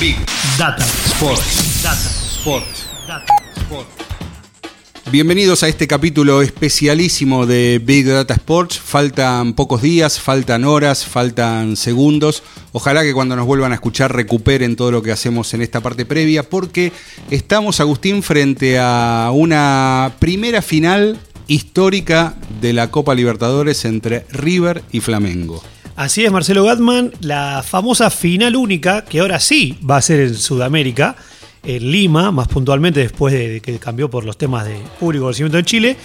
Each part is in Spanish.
Big Data Sports. Data Sports. Data Sports. Bienvenidos a este capítulo especialísimo de Big Data Sports. Faltan pocos días, faltan horas, faltan segundos. Ojalá que cuando nos vuelvan a escuchar recuperen todo lo que hacemos en esta parte previa, porque estamos, Agustín, frente a una primera final histórica de la Copa Libertadores entre River y Flamengo. Así es, Marcelo Gatman, la famosa final única, que ahora sí va a ser en Sudamérica, en Lima, más puntualmente después de que cambió por los temas de público conocimiento en Chile.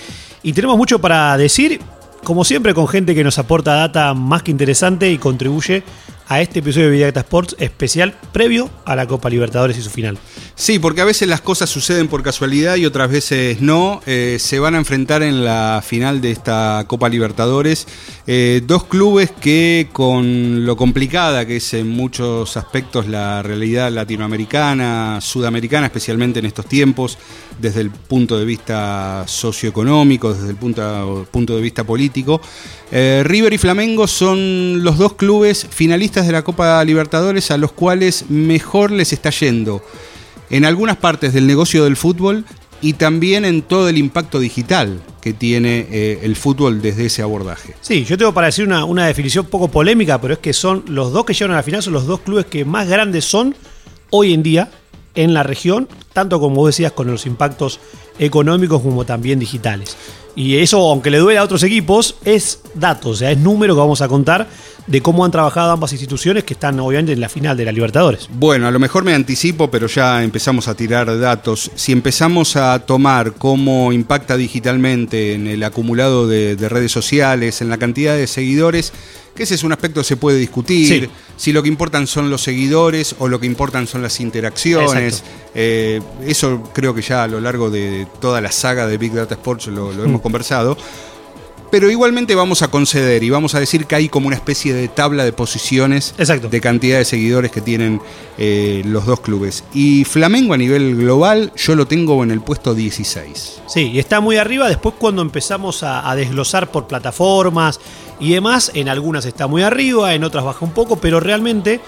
Y tenemos mucho para decir, como siempre, con gente que nos aporta data más que interesante y contribuye a este episodio de Vidacta Sports especial previo a la Copa Libertadores y su final. Sí, porque a veces las cosas suceden por casualidad y otras veces no. Eh, se van a enfrentar en la final de esta Copa Libertadores eh, dos clubes que con lo complicada que es en muchos aspectos la realidad latinoamericana, sudamericana, especialmente en estos tiempos, desde el punto de vista socioeconómico, desde el punto, punto de vista político. Eh, River y Flamengo son los dos clubes finalistas de la Copa Libertadores a los cuales mejor les está yendo en algunas partes del negocio del fútbol y también en todo el impacto digital que tiene eh, el fútbol desde ese abordaje. Sí, yo tengo para decir una, una definición poco polémica, pero es que son los dos que llegan a la final, son los dos clubes que más grandes son hoy en día en la región, tanto como decías con los impactos económicos como también digitales. Y eso, aunque le duele a otros equipos, es datos, o sea, es número que vamos a contar de cómo han trabajado ambas instituciones que están obviamente en la final de la Libertadores. Bueno, a lo mejor me anticipo, pero ya empezamos a tirar datos. Si empezamos a tomar cómo impacta digitalmente en el acumulado de, redes sociales, en la cantidad de seguidores, que ese es un aspecto que se puede discutir, si lo que importan son los seguidores o lo que importan son las interacciones. Eh, eso creo que ya a lo largo de toda la saga de Big Data Sports lo, hemos mm. conversado pero igualmente vamos a conceder y vamos a decir que hay como una especie de tabla de posiciones de cantidad de seguidores que tienen eh, los dos clubes. Y Flamengo a nivel global yo lo tengo en el puesto 16. Sí, y está muy arriba. Después cuando empezamos a, desglosar por plataformas y demás, en algunas está muy arriba, en otras baja un poco, pero realmente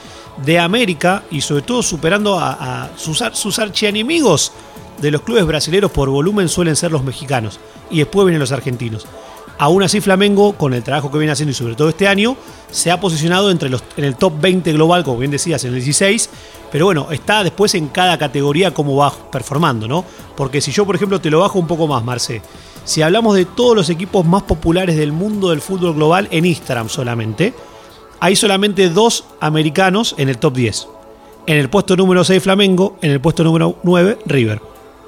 de América y sobre todo superando a, sus, sus archienemigos de los clubes brasileños por volumen suelen ser los mexicanos y después vienen los argentinos. Aún así, Flamengo, con el trabajo que viene haciendo y sobre todo este año, se ha posicionado entre los, en el top 20 global, como bien decías, en el 16. Pero bueno, está después en cada categoría cómo va performando, ¿no? Porque si yo, por ejemplo, te lo bajo un poco más, Marce. Si hablamos de todos los equipos más populares del mundo del fútbol global en Instagram solamente, hay solamente dos americanos en el top 10. En el puesto número 6 Flamengo, en el puesto número 9 River.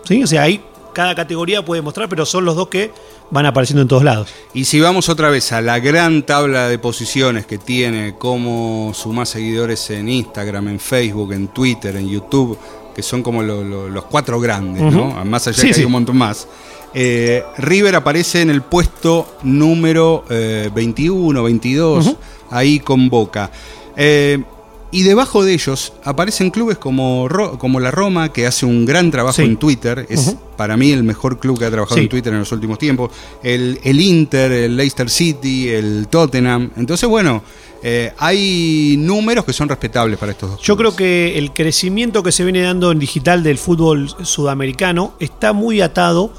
¿Sí? O sea, ahí cada categoría puede mostrar, pero son los dos que van apareciendo en todos lados. Y si vamos otra vez a la gran tabla de posiciones que tiene, como sumar seguidores en Instagram, en Facebook, en Twitter, en YouTube, que son como los cuatro grandes, ¿no? Más allá de que hay un montón más. Eh, River aparece en el puesto número 21, eh, 22, ahí con Boca. Eh, y debajo de ellos aparecen clubes como, como la Roma, que hace un gran trabajo en Twitter. Es para mí el mejor club que ha trabajado en Twitter en los últimos tiempos. El, el, Inter, el Leicester City, el Tottenham. Entonces, bueno, eh, hay números que son respetables para estos dos. Yo creo que el crecimiento que se viene dando en digital del fútbol sudamericano está muy atado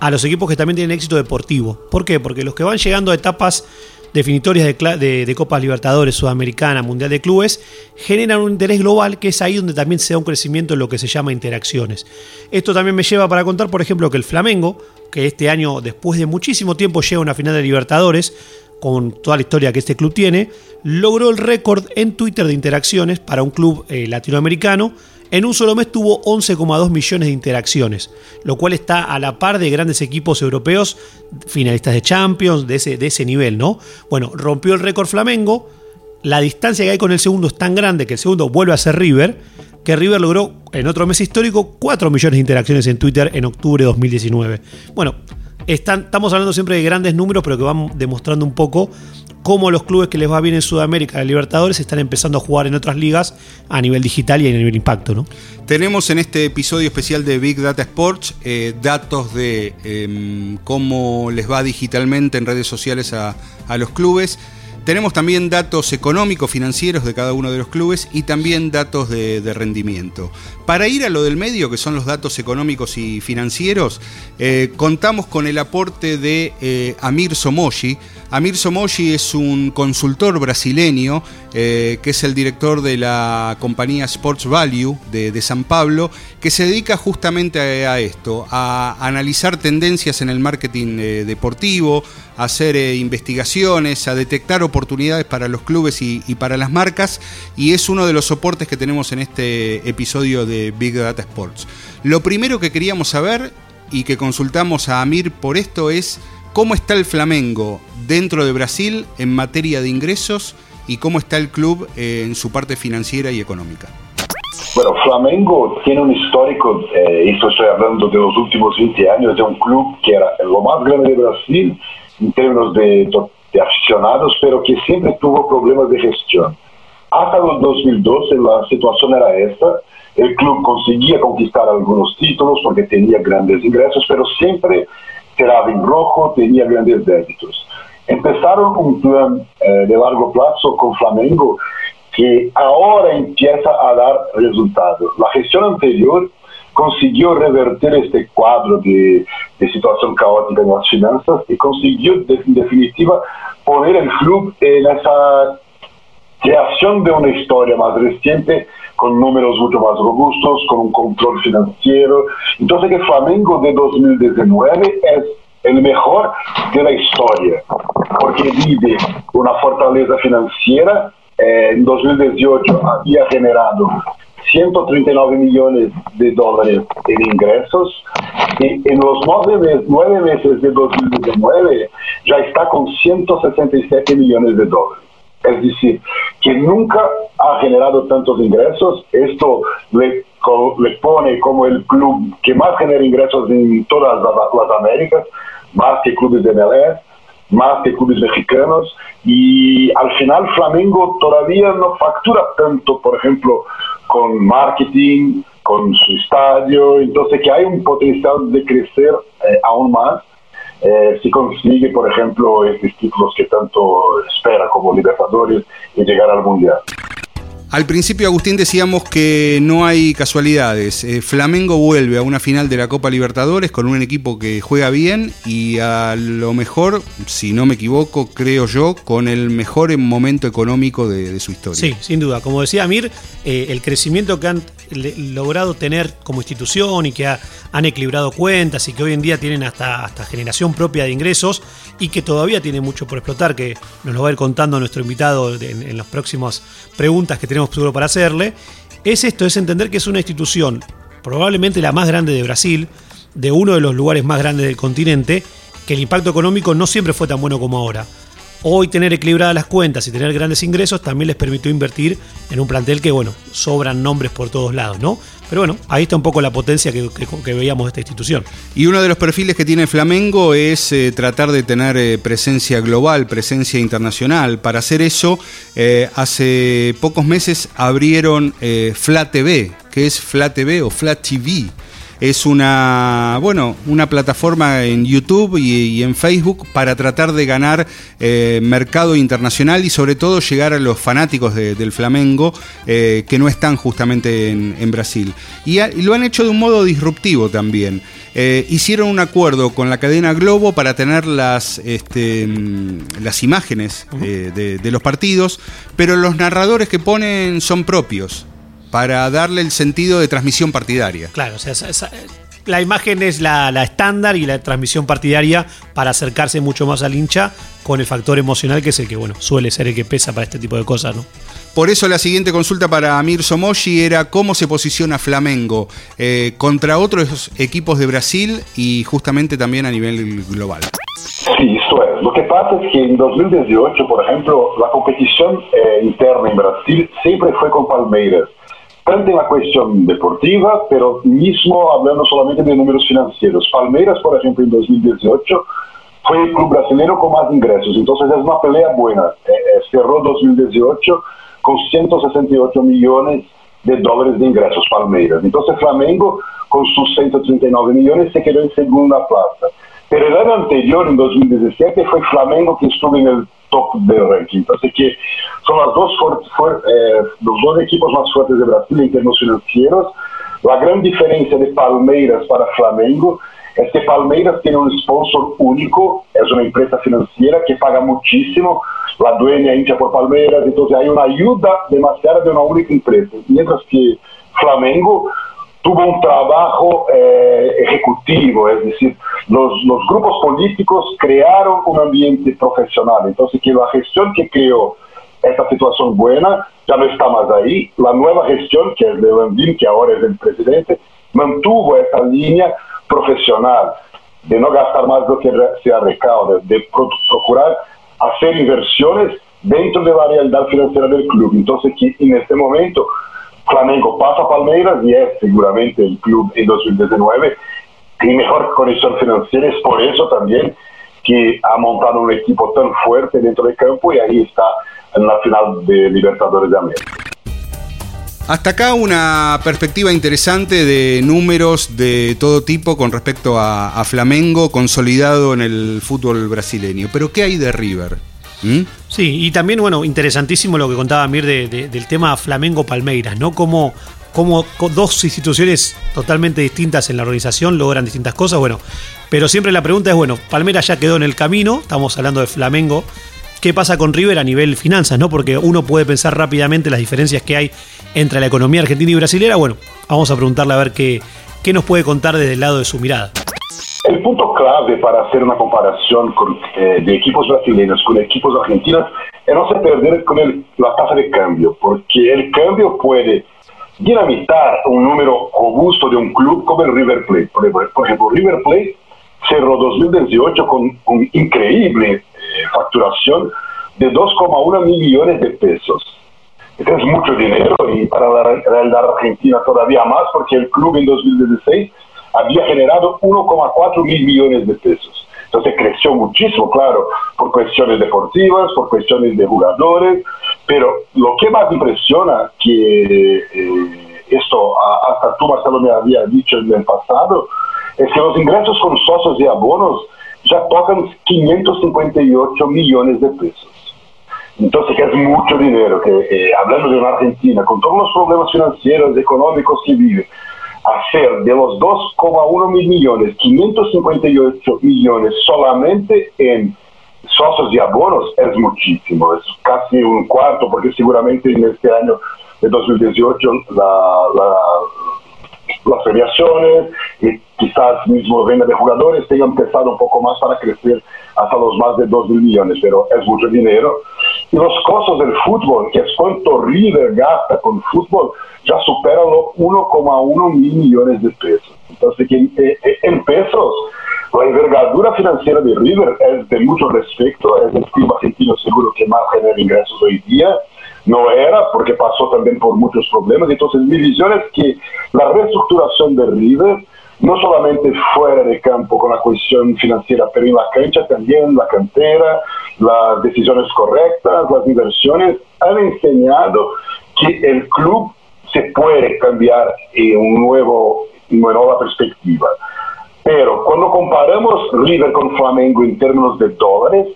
a los equipos que también tienen éxito deportivo. ¿Por qué? Porque los que van llegando a etapas definitorias de, de, Copas Libertadores, Sudamericana, Mundial de Clubes, generan un interés global que es ahí donde también se da un crecimiento en lo que se llama interacciones. Esto también me lleva para contar, por ejemplo, que el Flamengo, que este año, después de muchísimo tiempo, llega a una final de Libertadores, con toda la historia que este club tiene, logró el récord en Twitter de interacciones para un club eh, latinoamericano en un solo mes tuvo 11,2 millones de interacciones, lo cual está a la par de grandes equipos europeos, finalistas de Champions, de ese, de ese nivel, ¿no? Bueno, rompió el récord Flamengo, la distancia que hay con el segundo es tan grande que el segundo vuelve a ser River, que River logró en otro mes histórico 4 millones de interacciones en Twitter en octubre de 2019. Bueno, estamos hablando siempre de grandes números, pero que van demostrando un poco cómo los clubes que les va bien en Sudamérica, la Libertadores, están empezando a jugar en otras ligas a nivel digital y a nivel impacto. ¿no? Tenemos en este episodio especial de Big Data Sports eh, datos de em, cómo les va digitalmente en redes sociales a, los clubes. Tenemos también datos económicos, financieros de cada uno de los clubes y también datos de, rendimiento. Para ir a lo del medio, que son los datos económicos y financieros, eh, contamos con el aporte de eh, Amir Somoshi. Amir Somoshi es un consultor brasileño eh, que es el director de la compañía Sports Value de, San Pablo, que se dedica justamente a, esto, a analizar tendencias en el marketing deportivo, a hacer investigaciones, a detectar oportunidades para los clubes y, para las marcas, y es uno de los soportes que tenemos en este episodio de Big Data Sports. Lo primero que queríamos saber y que consultamos a Amir por esto es cómo está el Flamengo dentro de Brasil en materia de ingresos y cómo está el club eh, en su parte financiera y económica. Bueno, Flamengo tiene un histórico, eh, esto estoy hablando de los últimos 20 años, de un club que era lo más grande de Brasil en términos de, de aficionados, pero que siempre tuvo problemas de gestión. Hasta el 2012 la situación era esta, el club conseguía conquistar algunos títulos porque tenía grandes ingresos, pero siempre quedaba en rojo, tenía grandes débitos. Empezaron un plan eh, de largo plazo con Flamengo que ahora empieza a dar resultados. La gestión anterior consiguió revertir este cuadro de, situación caótica en las finanzas y consiguió, en definitiva, poner el club en esa creación de una historia más reciente con números mucho más robustos, con un control financiero. Entonces que Flamengo de 2019 es el mejor de la historia, porque vive una fortaleza financiera. Eh, en 2018 había generado 139 millones de dólares en ingresos y en los nueve meses, de 2019 ya está con 167 millones de dólares. Es decir, que nunca ha generado tantos ingresos. Esto le, pone como el club que más genera ingresos en todas las, las Américas, más que clubes de MLS más que clubes mexicanos. Y al final Flamengo todavía no factura tanto, por ejemplo, con marketing, con su estadio, entonces que hay un potencial de crecer eh, aún más eh, si consigue, por ejemplo, estos títulos que tanto espera como Libertadores y llegar al Mundial. Al principio, Agustín, decíamos que no hay casualidades. Eh, Flamengo vuelve a una final de la Copa Libertadores con un equipo que juega bien y a lo mejor, si no me equivoco, creo yo, con el mejor momento económico de, su historia. Sí, sin duda. Como decía Amir, eh, el crecimiento que han logrado tener como institución y que han equilibrado cuentas y que hoy en día tienen hasta, hasta generación propia de ingresos y que todavía tiene mucho por explotar, que nos lo va a ir contando nuestro invitado en, en las próximas preguntas que tenemos seguro para hacerle, es esto, es entender que es una institución, probablemente la más grande de Brasil, de uno de los lugares más grandes del continente, que el impacto económico no siempre fue tan bueno como ahora. Hoy tener equilibradas las cuentas y tener grandes ingresos también les permitió invertir en un plantel que, bueno, sobran nombres por todos lados, ¿no? Pero bueno, ahí está un poco la potencia que, veíamos de esta institución. Y uno de los perfiles que tiene Flamengo es eh, tratar de tener eh, presencia global, presencia internacional. Para hacer eso, eh, hace pocos meses abrieron Flat TV, que es Flat TV o Flat TV es una, bueno, una plataforma en YouTube y, en Facebook para tratar de ganar eh, mercado internacional y sobre todo llegar a los fanáticos del Flamengo eh, que no están justamente en, Brasil. Y, lo han hecho de un modo disruptivo también. Eh, hicieron un acuerdo con la cadena Globo para tener las, este, las imágenes de, de los partidos, pero los narradores que ponen son propios para darle el sentido de transmisión partidaria. Claro, o sea, la imagen es la, estándar y la transmisión partidaria para acercarse mucho más al hincha con el factor emocional que es el que, bueno, suele ser el que pesa para este tipo de cosas, ¿no? Por eso la siguiente consulta para Amir Somoshi era cómo se posiciona Flamengo eh, contra otros equipos de Brasil y justamente también a nivel global. Sí, esto es. Lo que pasa es que en 2018, por ejemplo, la competición eh, interna en Brasil siempre fue con Palmeiras. En la cuestión deportiva, pero mismo hablando solamente de números financieros. Palmeiras, por ejemplo, en 2018 fue el club brasileño con más ingresos, entonces es una pelea buena. Eh, eh, cerró 2018 con 168 millones de dólares de ingresos Palmeiras. Entonces Flamengo, con sus 139 millones, se quedó en segunda plaza. Pero el año anterior, en 2017, fue Flamengo que estuvo en el top del ranking. Entonces que son las dos eh, los dos equipos más fuertes de Brasil en términos financieros. La gran diferencia de Palmeiras para Flamengo es que Palmeiras tiene un sponsor único, es una empresa financiera que paga muchísimo, la dueña hincha por Palmeiras, entonces hay una ayuda demasiada de una única empresa. Mientras que Flamengo tuvo un trabajo eh, ejecutivo, es decir, grupos políticos crearon un ambiente profesional, entonces que la gestión que creó esta situación buena ya no está más ahí, la nueva gestión, que es de Landim, que ahora es el presidente, mantuvo esa línea profesional de no gastar más lo que se recauda, de procurar hacer inversiones dentro de la realidad financiera del club. Entonces, que en este momento Flamengo pasa a Palmeiras y es seguramente el club en 2019 en mejor condición financiera. Es por eso también que ha montado un equipo tan fuerte dentro del campo y ahí está en la final de Libertadores de América. Hasta acá una perspectiva interesante de números de todo tipo con respecto a, Flamengo consolidado en el fútbol brasileño. Pero ¿qué hay de River? ¿Mm? Sí, y también, bueno, interesantísimo lo que contaba Mir del tema Flamengo-Palmeiras, ¿no? Como, como dos instituciones totalmente distintas en la organización logran distintas cosas, bueno, pero siempre la pregunta es, bueno, Palmeiras ya quedó en el camino, estamos hablando de Flamengo, ¿qué pasa con River a nivel finanzas, no? Porque uno puede pensar rápidamente las diferencias que hay entre la economía argentina y brasilera, bueno, vamos a preguntarle a ver qué, qué nos puede contar desde el lado de su mirada. El punto clave para hacer una comparación eh, de equipos brasileños con equipos argentinos es no se perder con la tasa de cambio, porque el cambio puede dinamitar un número robusto de un club como el River Plate. Por ejemplo, River Plate cerró 2018 con una increíble eh, facturación de 2,1 millones de pesos es mucho dinero y para la realidad argentina todavía más porque el club en 2016 había generado 1,4 mil millones de pesos. Entonces creció muchísimo, claro, por cuestiones deportivas, por cuestiones de jugadores, pero lo que más impresiona, que eh, esto hasta tú, Marcelo, me había dicho en el pasado, es que los ingresos con socios y abonos ya tocan 558 millones de pesos. Entonces, que es mucho dinero, que hablando de una Argentina, con todos los problemas financieros, económicos que vive, hacer de los 2,1 mil millones, 558 millones solamente en socios y abonos es muchísimo, es casi un cuarto, porque seguramente en este año de 2018 la, las federaciones y quizás mismo venda de jugadores tengan pesado un poco más para crecer hasta los más de 2 mil millones, pero es mucho dinero y los costos del fútbol, que es cuánto River gasta con fútbol, ya superan los 1,1 mil millones de pesos. Entonces, eh, eh, en pesos, la envergadura financiera de River es de mucho respeto, es el club argentino seguro que más genera ingresos hoy día. No era, porque pasó también por muchos problemas. Entonces, mi visión es que la reestructuración de River no solamente fuera de campo con la cuestión financiera, pero en la cancha también, la cantera, las decisiones correctas, las inversiones, han enseñado que el club se puede cambiar en un nuevo, una nueva perspectiva. Pero cuando comparamos River con Flamengo en términos de dólares,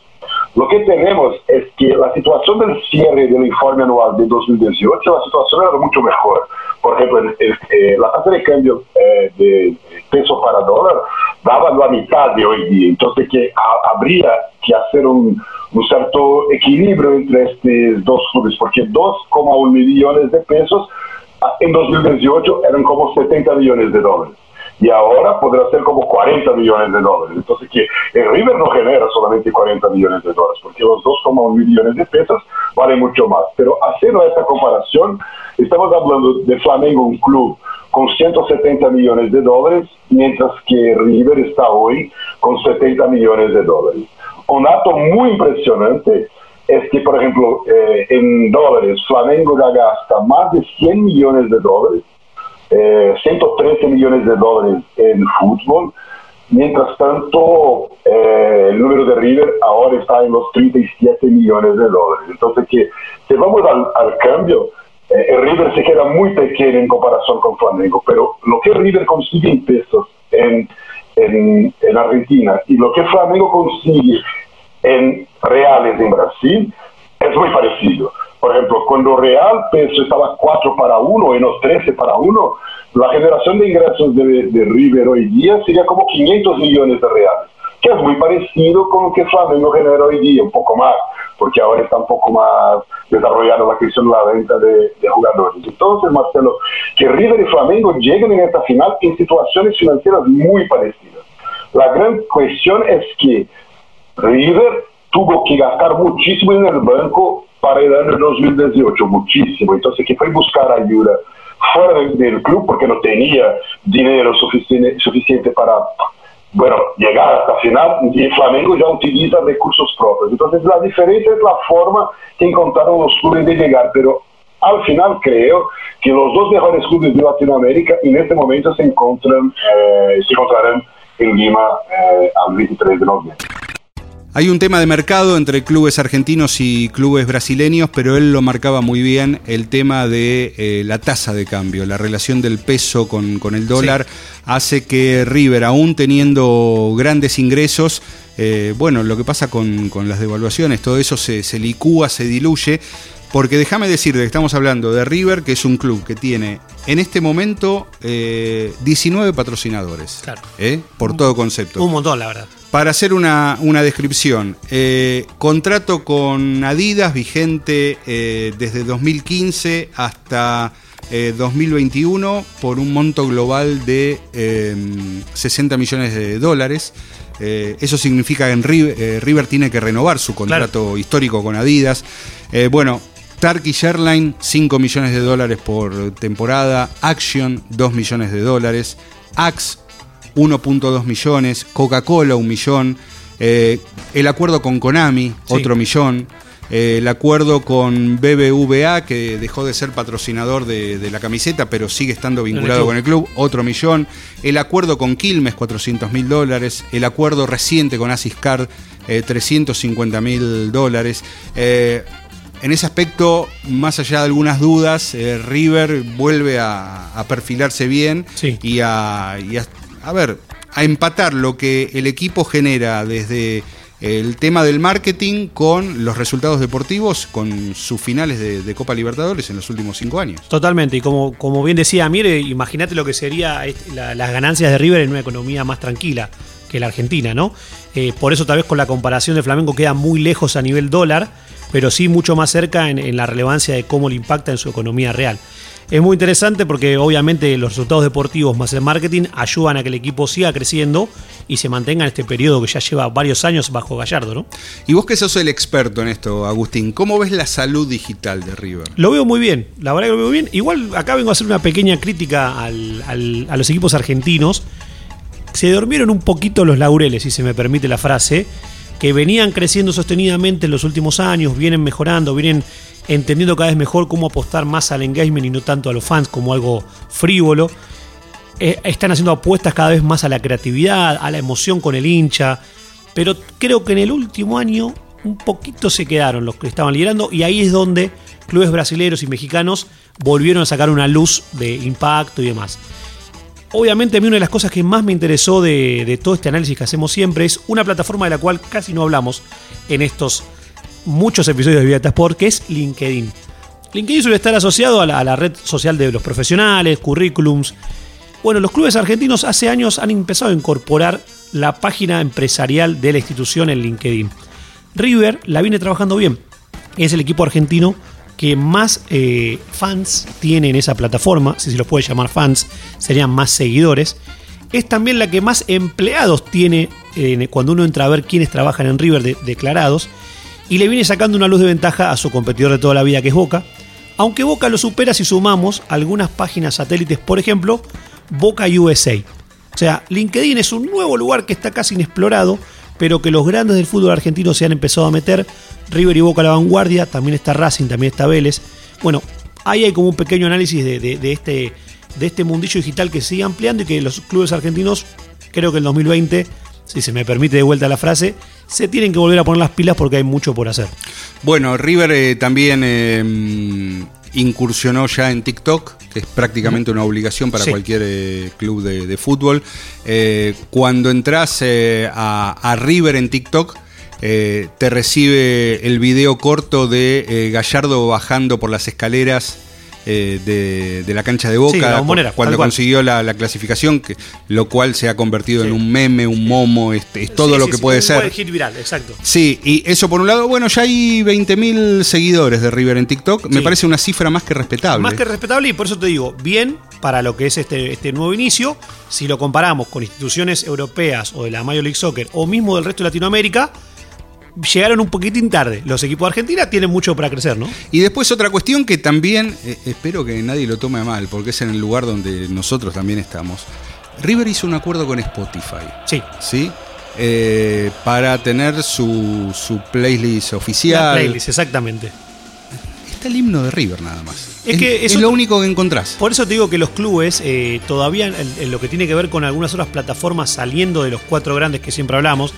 lo que tenemos es que la situación del cierre del informe anual de 2018, la situación era mucho mejor. Por ejemplo, eh, la tasa de cambio eh, de peso para dólar daba la mitad de hoy día. Entonces, que habría que hacer un, un cierto equilibrio entre estos dos clubes, porque 2,1 millones de pesos ah, en 2018 eran como 70 millones de dólares y ahora podrá ser como 40 millones de dólares. Entonces, que el River no genera solamente 40 millones de dólares, porque los 2,1 millones de pesos valen mucho más. Pero haciendo esta comparación, estamos hablando de Flamengo, un club con 170 millones de dólares, mientras que River está hoy con 70 millones de dólares. Un dato muy impresionante es que, por ejemplo, eh, en dólares, Flamengo ya gasta más de 100 millones de dólares, 113 millones de dólares en fútbol, mientras tanto el número de River ahora está en los 37 millones de dólares. Entonces, que si vamos al, al cambio, eh, River se queda muy pequeño en comparación con Flamengo, pero lo que River consigue en pesos en, en, en Argentina y lo que Flamengo consigue en reales en Brasil es muy parecido. Por ejemplo, cuando Real peso estaba 4 para 1, en los 13 para 1, la generación de ingresos de, de River hoy día sería como 500 millones de reales, que es muy parecido con lo que Flamengo genera hoy día, un poco más porque ahora está un poco más desarrollada la cuestión de la venta de, jugadores. Entonces, Marcelo, que River y Flamengo lleguen en esta final en situaciones financieras muy parecidas. La gran cuestión es que River tuvo que gastar muchísimo en el banco para el año 2018, muchísimo. Entonces, que fue buscar ayuda fuera del, club porque no tenía dinero suficiente, suficiente para bueno, llegar hasta final y Flamengo ya utiliza recursos propios. Entonces la diferencia es la forma que encontraron los clubes de llegar, pero al final creo que los dos mejores clubes de Latinoamérica en este momento se encuentran, eh, se encontrarán en Lima eh, al 23 de noviembre. Hay un tema de mercado entre clubes argentinos y clubes brasileños, pero él lo marcaba muy bien, el tema de eh, la tasa de cambio, la relación del peso con, el dólar, hace que River, aún teniendo grandes ingresos, eh, bueno, lo que pasa con, las devaluaciones, todo eso se, licúa, se diluye, porque déjame decir que estamos hablando de River, que es un club que tiene en este momento 19 eh, patrocinadores, claro. por todo concepto. Un montón, la verdad. Para hacer una, descripción, eh, contrato con Adidas vigente eh, desde 2015 hasta 2021 eh, por un monto global de 60 millones de dólares. eso significa que en River, tiene que renovar su contrato histórico con Adidas. bueno, Turkish Airlines, 5 millones de dólares por temporada. Action, 2 millones de dólares. Axe, 1.2 millones, Coca-Cola un millón, eh, el acuerdo con Konami, otro millón, eh, el acuerdo con BBVA, que dejó de ser patrocinador de, la camiseta, pero sigue estando vinculado con el club, otro millón, el acuerdo con Quilmes, 400 mil dólares, el acuerdo reciente con Asiscard, 350 eh, mil dólares. en ese aspecto, más allá de algunas dudas, River vuelve a, perfilarse bien y, a, y a a ver, a empatar lo que el equipo genera desde el tema del marketing con los resultados deportivos, con sus finales de, Copa Libertadores en los últimos cinco años. Totalmente, y como, como bien decía Mire, imagínate lo que sería las ganancias de River en una economía más tranquila que la Argentina, ¿no? Eh, por eso tal vez con la comparación de Flamengo queda muy lejos a nivel dólar, pero sí mucho más cerca en la relevancia de cómo le impacta en su economía real. Es muy interesante porque obviamente los resultados deportivos más el marketing ayudan a que el equipo siga creciendo y se mantenga en este periodo que ya lleva varios años bajo Gallardo, ¿no? Y vos que sos el experto en esto, Agustín, ¿cómo ves la salud digital de River? Lo veo muy bien, la verdad que lo veo bien. Igual acá vengo a hacer una pequeña crítica a los equipos argentinos. Se durmieron un poquito los laureles, si se me permite la frase, que venían creciendo sostenidamente en los últimos años, vienen mejorando, vienen entendiendo cada vez mejor cómo apostar más al engagement y no tanto a los fans como algo frívolo. Eh, están haciendo apuestas cada vez más a la creatividad, a la emoción con el hincha, pero creo que en el último año un poquito se quedaron los que estaban liderando y ahí es donde clubes brasileños y mexicanos volvieron a sacar una luz de impacto y demás. Obviamente a mí una de las cosas que más me interesó de, de todo este análisis que hacemos siempre es una plataforma de la cual casi no hablamos en estos muchos episodios de Vida Sport, que es LinkedIn. LinkedIn suele estar asociado a la, red social de los profesionales, currículums. Bueno, los clubes argentinos hace años han empezado a incorporar la página empresarial de la institución en LinkedIn. River la viene trabajando bien. Es el equipo argentino que más eh, fans tiene en esa plataforma, si se los puede llamar fans, serían más seguidores. Es también la que más empleados tiene cuando uno entra a ver quiénes trabajan en River declarados y le viene sacando una luz de ventaja a su competidor de toda la vida que es Boca, aunque Boca lo supera si sumamos algunas páginas satélites, por ejemplo, Boca USA. O sea, LinkedIn es un nuevo lugar que está casi inexplorado, pero que los grandes del fútbol argentino se han empezado a meter. River y Boca a la vanguardia, también está Racing, también está Vélez. Bueno, ahí hay como un pequeño análisis de, de este, de este mundillo digital que sigue ampliando y que los clubes argentinos, creo que en 2020 si se me permite de vuelta la frase, se tienen que volver a poner las pilas porque hay mucho por hacer. Bueno, River eh, también eh, incursionó ya en TikTok, que es prácticamente una obligación para cualquier eh, club de, fútbol. cuando entras a, River en TikTok, te recibe el video corto de Gallardo bajando por las escaleras eh, de, la cancha de Boca cuando consiguió la, clasificación, que, lo cual se ha convertido en un meme, un momo, este, es todo lo que puede ser. hit viral, exacto. Sí, y eso por un lado, bueno, ya hay 20.000 seguidores de River en TikTok, me parece una cifra más que respetable. Más que respetable y por eso te digo, bien para lo que es este, este nuevo inicio, si lo comparamos con instituciones europeas o de la Major League Soccer o mismo del resto de Latinoamérica, llegaron un poquitín tarde. Los equipos de Argentina tienen mucho para crecer, ¿no? Y después otra cuestión que también, eh, espero que nadie lo tome mal, porque es en el lugar donde nosotros también estamos. River hizo un acuerdo con Spotify. Sí. ¿Sí? Eh, para tener su, su playlist oficial. La playlist, exactamente. Está el himno de River nada más. Es, que es lo único que encontrás. Por eso te digo que los clubes, eh, todavía en, lo que tiene que ver con algunas otras plataformas saliendo de los cuatro grandes que siempre hablamos,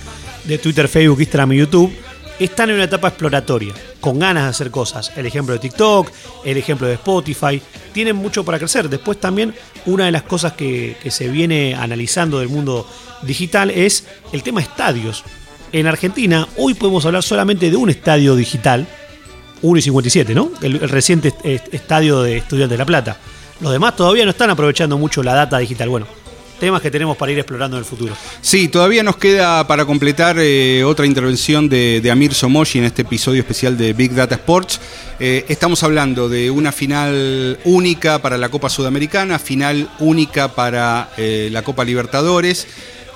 de Twitter, Facebook, Instagram y YouTube, están en una etapa exploratoria, con ganas de hacer cosas. El ejemplo de TikTok, el ejemplo de Spotify, tienen mucho para crecer. Después también una de las cosas que, se viene analizando del mundo digital es el tema estadios. En Argentina hoy podemos hablar solamente de un estadio digital, 1 y 57, ¿no? El, el reciente estadio de Estudiantes de La Plata. Los demás todavía no están aprovechando mucho la data digital. Bueno, temas que tenemos para ir explorando en el futuro. Sí, todavía nos queda para completar eh, otra intervención de, Amir Somoshi en este episodio especial de Big Data Sports. Eh, estamos hablando de una final única para la Copa Sudamericana, final única para eh, la Copa Libertadores.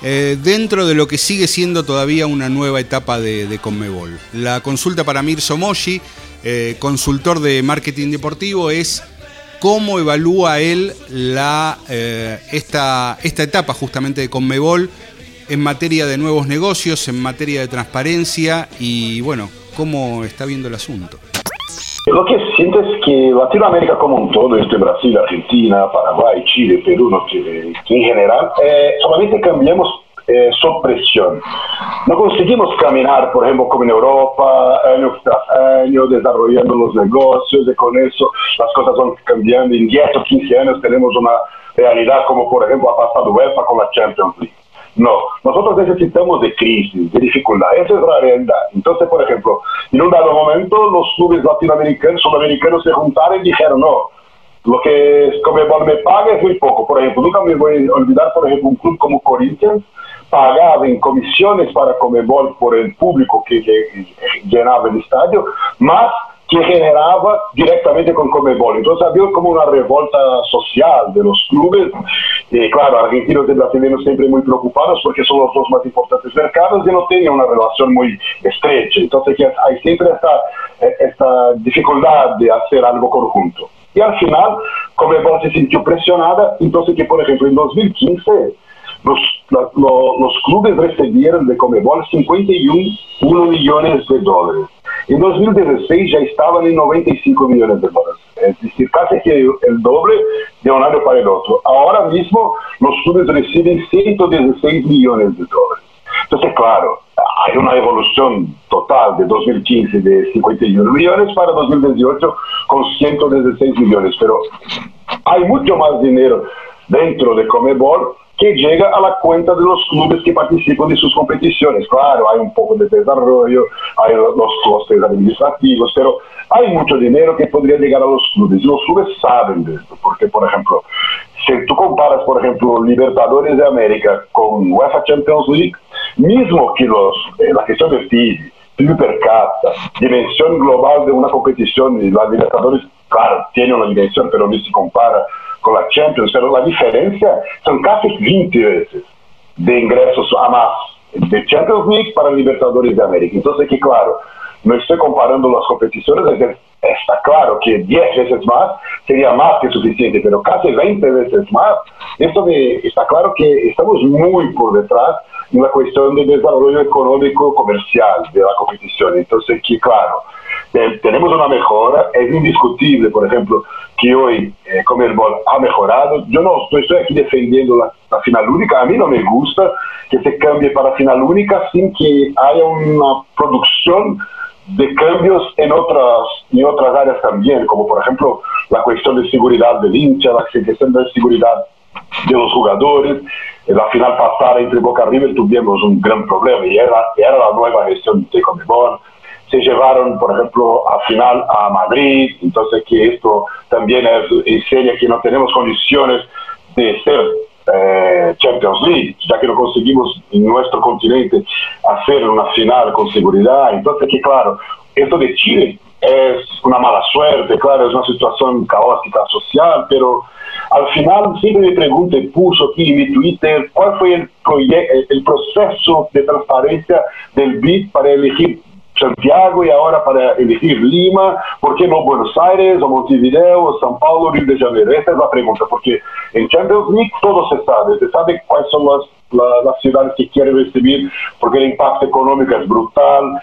dentro de lo que sigue siendo todavía una nueva etapa de, Conmebol. La consulta para Amir Somoshi, consultor de marketing deportivo, es cómo evalúa él la, eh, esta, esta etapa justamente de Conmebol en materia de nuevos negocios, en materia de transparencia y bueno, cómo está viendo el asunto. Lo que siento es que Latinoamérica como un todo, este Brasil, Argentina, Paraguay, Chile, Perú, no, en general, eh, solamente cambiamos eh, presión. No conseguimos caminar, por ejemplo, como en Europa, año tras año, desarrollando los negocios, y con eso las cosas van cambiando. En 10 o 15 años tenemos una realidad como, por ejemplo, ha pasado UEFA con la Champions League. No, nosotros necesitamos de crisis, de dificultad. Esa es la realidad. Entonces, por ejemplo, en un dado momento, los clubes latinoamericanos, sudamericanos se juntaron y dijeron, no, lo que Comebol me paga es muy poco. Por ejemplo, nunca me voy a olvidar, por ejemplo, un club como Corinthians, pagaba en comisiones para Comebol por el público que, llenaba el estadio, más que generaba directamente con Comebol. Entonces había como una revolta social de los clubes. Y claro, argentinos y brasileños siempre muy preocupados porque son los dos más importantes mercados y no tenían una relación muy estrecha. Entonces hay siempre esta, esta dificultad de hacer algo conjunto. Y al final, Comebol se sintió presionada, entonces que por ejemplo en 2015 los, los clubes recibieron de Comebol 51 millones de dólares. En 2016 ya estaban en 95 millones de dólares. Es decir, casi el doble de un año para el otro. Ahora mismo los clubes reciben 116 millones de dólares. Entonces, claro, hay una evolución total de 2015 de 51 millones para 2018 con 116 millones, pero hay mucho más dinero dentro de Comebol que llega a la cuenta de los clubes que participan de sus competiciones. Claro, hay un poco de desarrollo, hay los costes administrativos, pero hay mucho dinero que podría llegar a los clubes. Los clubes saben de esto, porque, por ejemplo, si tú comparas, por ejemplo, Libertadores de América con UEFA Champions League, mismo que los, eh, la gestión de PIB, PIB per capita, dimensión global de una competición, y la Libertadores, claro, tiene una dimensión, pero no se compara con la Champions, pero la diferencia son casi 20 veces de ingresos a más de Champions League para Libertadores de América. Entonces, que claro, no estoy comparando las competiciones, está claro que 10 veces más sería más que suficiente, pero casi 20 veces más. Esto está claro que estamos muy por detrás una cuestión de desarrollo económico comercial de la competición. Entonces, que tenemos una mejora, es indiscutible, por ejemplo, que hoy eh, Comerbol ha mejorado. Yo no estoy, aquí defendiendo la, final única, a mí no me gusta que se cambie para final única sin que haya una producción de cambios en otras, en otras áreas también, como por ejemplo la cuestión de seguridad del hincha, la cuestión de seguridad de los jugadores. En la final pasada entre Boca River tuvimos un gran problema y era, era la nueva gestión de Comebol. Se llevaron, por ejemplo, a final a Madrid, entonces que esto también es que no tenemos condiciones de ser eh, Champions League, ya que no conseguimos en nuestro continente hacer una final con seguridad. Entonces que claro, esto de Chile es una mala suerte, claro, es una situación caótica social, pero al final siempre me pregunto puso aquí en mi Twitter cuál fue el, el proceso de transparencia del BID para elegir Santiago y ahora para elegir Lima, ¿por qué no Buenos Aires o Montevideo o São Paulo, Río de Janeiro? Esa es la pregunta, porque en Champions League todo se sabe, se sabe cuáles son las, las ciudades que quieren recibir, porque el impacto económico es brutal,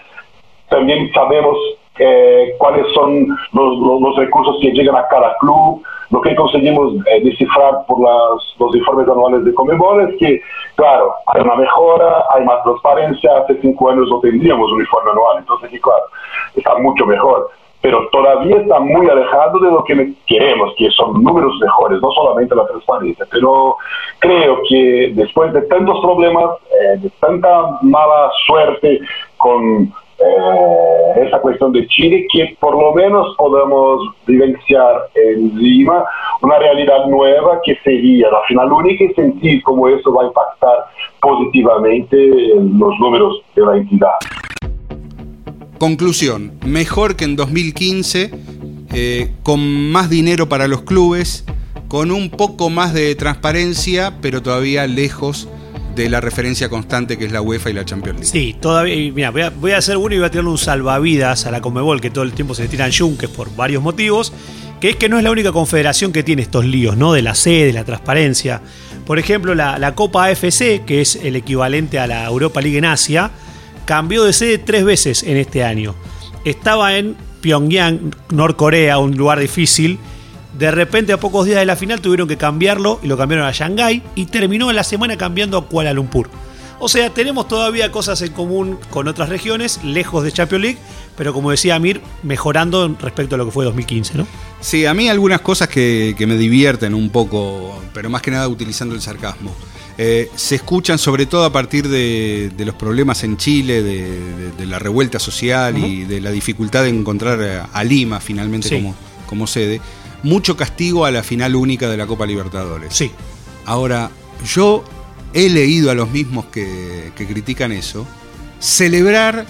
también sabemos eh, cuáles son los, los, recursos que llegan a cada club. Lo que conseguimos eh, descifrar por las, los informes anuales de Comebol es que, claro, hay una mejora, hay más transparencia. Hace cinco años no tendríamos un informe anual, entonces, claro, está mucho mejor. Pero todavía está muy alejado de lo que queremos, que son números mejores, no solamente la transparencia. Pero creo que después de tantos problemas, eh, de tanta mala suerte con eh, esa cuestión de Chile, que por lo menos podamos vivenciar en Lima una realidad nueva que sería la final única y sentir cómo eso va a impactar positivamente en los números de la entidad. Conclusión, mejor que en 2015, eh, con más dinero para los clubes, con un poco más de transparencia, pero todavía lejos de la referencia constante que es la UEFA y la Champions League. Sí, todavía, mira, voy a, hacer uno y voy a tirarle un salvavidas a la Comebol, que todo el tiempo se le tiran yunques por varios motivos, que es que no es la única confederación que tiene estos líos, ¿no? De la sede, de la transparencia. Por ejemplo, la, la Copa AFC, que es el equivalente a la Europa League en Asia, cambió de sede tres veces en este año. Estaba en Pyongyang, Norcorea, un lugar difícil, de repente, a pocos días de la final, tuvieron que cambiarlo y lo cambiaron a Shanghái y terminó la semana cambiando a Kuala Lumpur. O sea, tenemos todavía cosas en común con otras regiones, lejos de Champions League, pero como decía Amir, mejorando respecto a lo que fue 2015, ¿no? Sí, a mí algunas cosas que, me divierten un poco, pero más que nada utilizando el sarcasmo. Eh, se escuchan sobre todo a partir de, los problemas en Chile, de, la revuelta social y de la dificultad de encontrar a Lima finalmente como, como sede mucho castigo a la final única de la Copa Libertadores. Sí. Ahora, yo he leído a los mismos que, critican eso, celebrar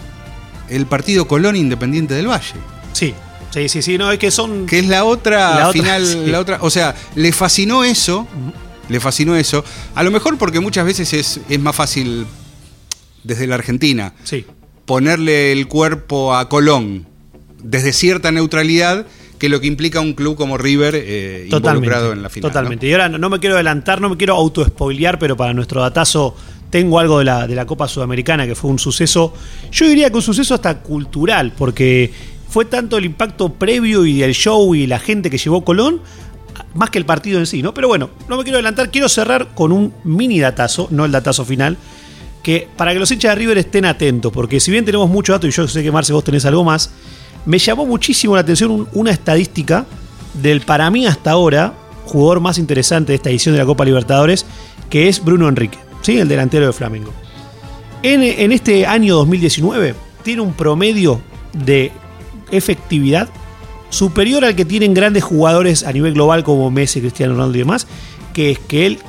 el partido Colón Independiente del Valle. Sí. Sí, sí, sí, no, es que son. Que es la otra final, la otra. O sea, le fascinó eso. Le fascinó eso. A lo mejor porque muchas veces es, es más fácil desde la Argentina sí. ponerle el cuerpo a Colón desde cierta neutralidad que lo que implica un club como River eh, involucrado en la final. Totalmente. Y ahora no, me quiero adelantar, no me quiero auto-spoilear, pero para nuestro datazo tengo algo de la, de la Copa Sudamericana que fue un suceso, yo diría que un suceso hasta cultural, porque fue tanto el impacto previo y del show y la gente que llevó Colón, más que el partido en sí, ¿no? Pero bueno, no me quiero adelantar, quiero cerrar con un mini datazo, no el datazo final, que para que los hinchas de River estén atentos, porque si bien tenemos mucho dato y yo sé que Marce vos tenés algo más, me llamó muchísimo la atención una estadística del para mí hasta ahora jugador más interesante de esta edición de la Copa Libertadores, que es Bruno Enrique, ¿sí? el delantero de Flamengo. En, este año 2019 tiene un promedio de efectividad superior al que tienen grandes jugadores a nivel global como Messi, Cristiano Ronaldo y demás, que es que él,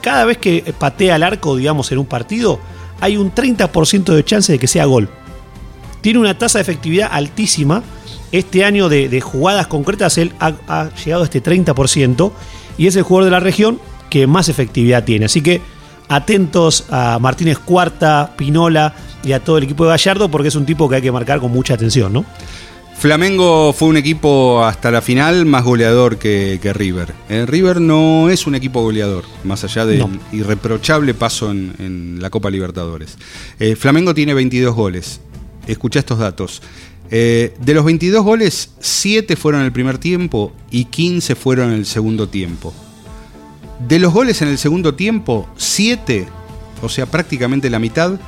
cada vez que patea al arco, digamos, en un partido, hay un 30% de chance de que sea gol tiene una tasa de efectividad altísima. Este año de, jugadas concretas él ha, llegado a este 30% y es el jugador de la región que más efectividad tiene. Así que atentos a Martínez Cuarta, Pinola y a todo el equipo de Gallardo porque es un tipo que hay que marcar con mucha atención, ¿no? Flamengo fue un equipo hasta la final más goleador que, River. Eh, River no es un equipo goleador, más allá del irreprochable paso en, la Copa Libertadores. Eh, Flamengo tiene 22 goles. Escucha estos datos. Eh, de los 22 goles, 7 fueron en el primer tiempo y 15 fueron en el segundo tiempo. De los goles en el segundo tiempo, 7, o sea, prácticamente la mitad,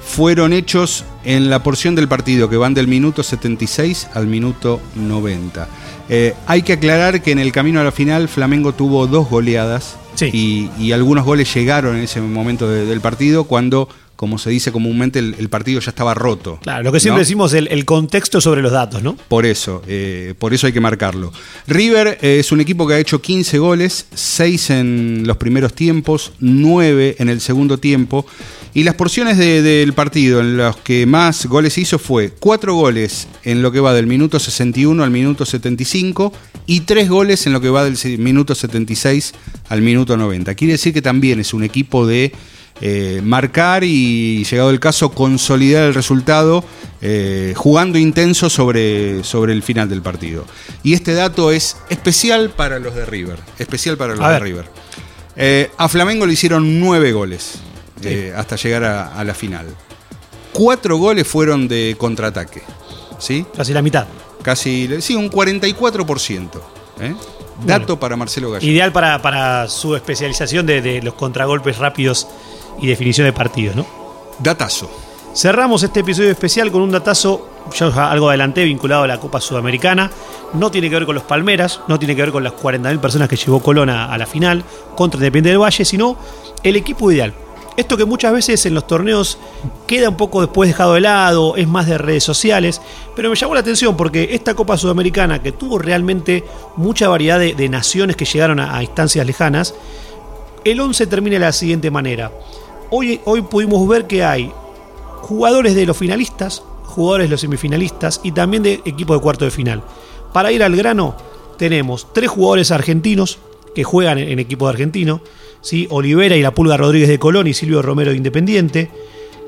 fueron hechos en la porción del partido que van del minuto 76 al minuto 90. Eh, hay que aclarar que en el camino a la final Flamengo tuvo dos goleadas y, algunos goles llegaron en ese momento del partido cuando como se dice comúnmente, el, partido ya estaba roto. Claro, lo que siempre decimos, el, el, contexto sobre los datos, ¿no? Por eso, eh, por eso hay que marcarlo. River eh, es un equipo que ha hecho 15 goles, 6 en los primeros tiempos, 9 en el segundo tiempo. Y las porciones del partido en los que más goles hizo fue 4 goles en lo que va del minuto 61 al minuto 75 y 3 goles en lo que va del minuto 76 al minuto 90. Quiere decir que también es un equipo de eh, marcar y, llegado el caso, consolidar el resultado eh, jugando intenso sobre, sobre el final del partido. Y este dato es especial para los de River. Especial para los de River. Eh, a Flamengo le hicieron nueve goles hasta llegar a, la final. Cuatro goles fueron de contraataque. ¿sí? Casi la mitad. Casi, sí, un 44%. Dato para Marcelo Gallo. Ideal para, su especialización de, de, los contragolpes rápidos y definición de partidos, ¿no? Datazo. Cerramos este episodio especial con un datazo, ya algo adelanté, vinculado a la Copa Sudamericana. No tiene que ver con los Palmeras, no tiene que ver con las 40.000 personas que llevó Colón a, la final contra Independiente del Valle, sino el equipo ideal. Esto que muchas veces en los torneos queda un poco después dejado de lado, es más de redes sociales, pero me llamó la atención porque esta Copa Sudamericana, que tuvo realmente mucha variedad de, naciones que llegaron a, a instancias lejanas, el 11 termina de la siguiente manera. Hoy, pudimos ver que hay jugadores de los finalistas, jugadores de los semifinalistas y también de equipo de cuarto de final. Para ir al grano, tenemos tres jugadores argentinos que juegan en, equipo de argentino, ¿sí? Olivera y la Pulga Rodríguez de Colón y Silvio Romero de Independiente.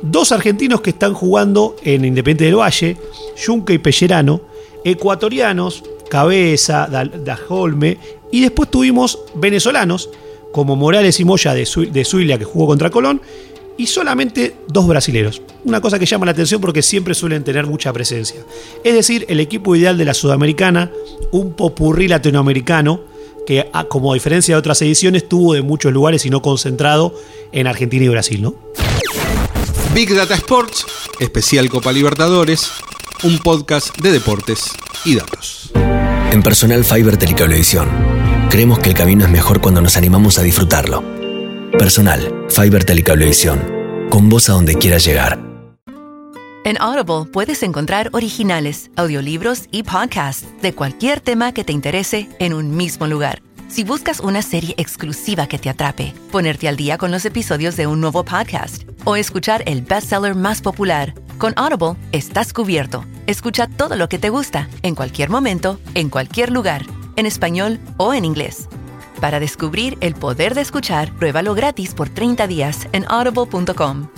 Dos argentinos que están jugando en Independiente del Valle, Junque y Pellerano. Ecuatorianos, Cabeza, Dajolme. Y después tuvimos venezolanos como Morales y Moya de, Zuilia que jugó contra Colón, y solamente dos brasileros. Una cosa que llama la atención porque siempre suelen tener mucha presencia. Es decir, el equipo ideal de la Sudamericana, un popurrí latinoamericano, que como a diferencia de otras ediciones tuvo de muchos lugares y no concentrado en Argentina y Brasil, ¿no? Big Data Sports, especial Copa Libertadores, un podcast de deportes y datos. En Personal Fiber Telecablevisión Creemos que el camino es mejor cuando nos animamos a disfrutarlo. Personal, Fiber Telecablevisión. Con vos a donde quieras llegar. En Audible puedes encontrar originales, audiolibros y podcasts de cualquier tema que te interese en un mismo lugar. Si buscas una serie exclusiva que te atrape, ponerte al día con los episodios de un nuevo podcast o escuchar el bestseller más popular, con Audible estás cubierto. Escucha todo lo que te gusta, en cualquier momento, en cualquier lugar en español o en inglés. Para descubrir el poder de escuchar, pruébalo gratis por 30 días en audible.com